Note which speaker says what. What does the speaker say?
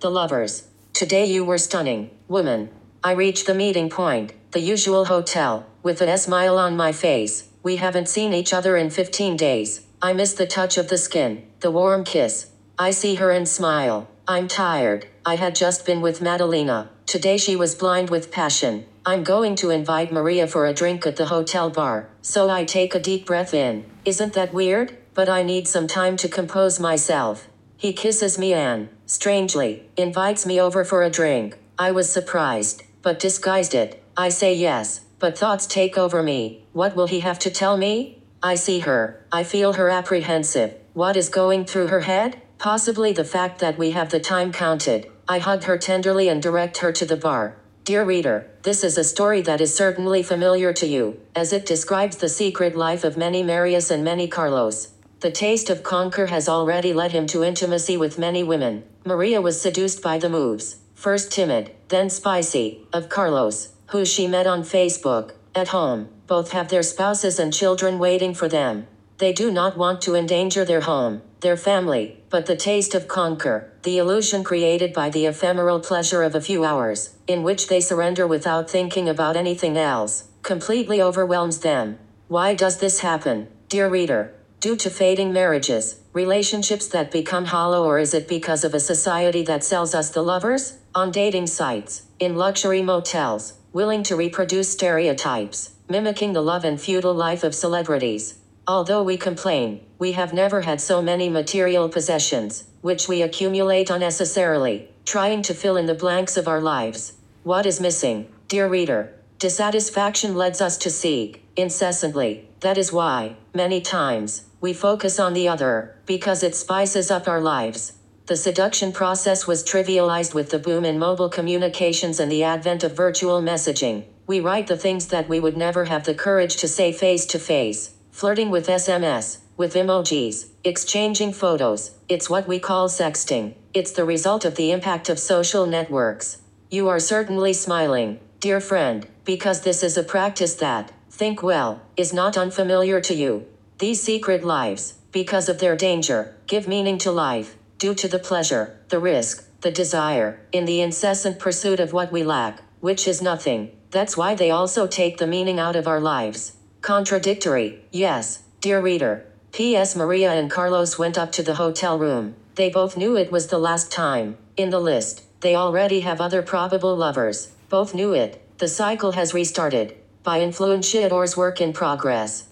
Speaker 1: The lovers. Today you were stunning, woman. I reached the meeting point, the usual hotel, with a smile on my face. We haven't seen each other in 15 days. I miss the touch of the skin, the warm kiss. I see her and smile. I'm tired. I had just been with Madalena. Today she was blind with passion. I'm going to invite Maria for a drink at the hotel bar. So I take a deep breath in. Isn't that weird? But I need some time to compose myself. He kisses me and, strangely, invites me over for a drink. I was surprised, but disguised it. I say yes, but thoughts take over me. What will he have to tell me? I see her. I feel her apprehensive. What is going through her head? Possibly the fact that we have the time counted. I hug her tenderly and direct her to the bar. Dear reader, this is a story that is certainly familiar to you, as it describes the secret life of many Marius and many Carlos. The taste of conquer has already led him to intimacy with many women. Maria was seduced by the moves, first timid, then spicy, of Carlos, who she met on Facebook. At home, both have their spouses and children waiting for them. They do not want to endanger their home, their family, but the taste of conquer, the illusion created by the ephemeral pleasure of a few hours, in which they surrender without thinking about anything else, completely overwhelms them. Why does this happen, dear reader? Due to fading marriages, relationships that become hollow, or is it because of a society that sells us the lovers? On dating sites, in luxury motels, willing to reproduce stereotypes, mimicking the love and feudal life of celebrities. Although we complain, we have never had so many material possessions, which we accumulate unnecessarily, trying to fill in the blanks of our lives. What is missing, dear reader? Dissatisfaction leads us to seek, incessantly. That is why, many times, we focus on the other, because it spices up our lives. The seduction process was trivialized with the boom in mobile communications and the advent of virtual messaging. We write the things that we would never have the courage to say face to face flirting with SMS, with emojis, exchanging photos. It's what we call sexting. It's the result of the impact of social networks. You are certainly smiling, dear friend, because this is a practice that, think well, is not unfamiliar to you. These secret lives, because of their danger, give meaning to life, due to the pleasure, the risk, the desire, in the incessant pursuit of what we lack, which is nothing. That's why they also take the meaning out of our lives. Contradictory, yes, dear reader. P.S. Maria and Carlos went up to the hotel room. They both knew it was the last time. In the list, they already have other probable lovers. Both knew it. The cycle has restarted. By Influenciador's work in progress.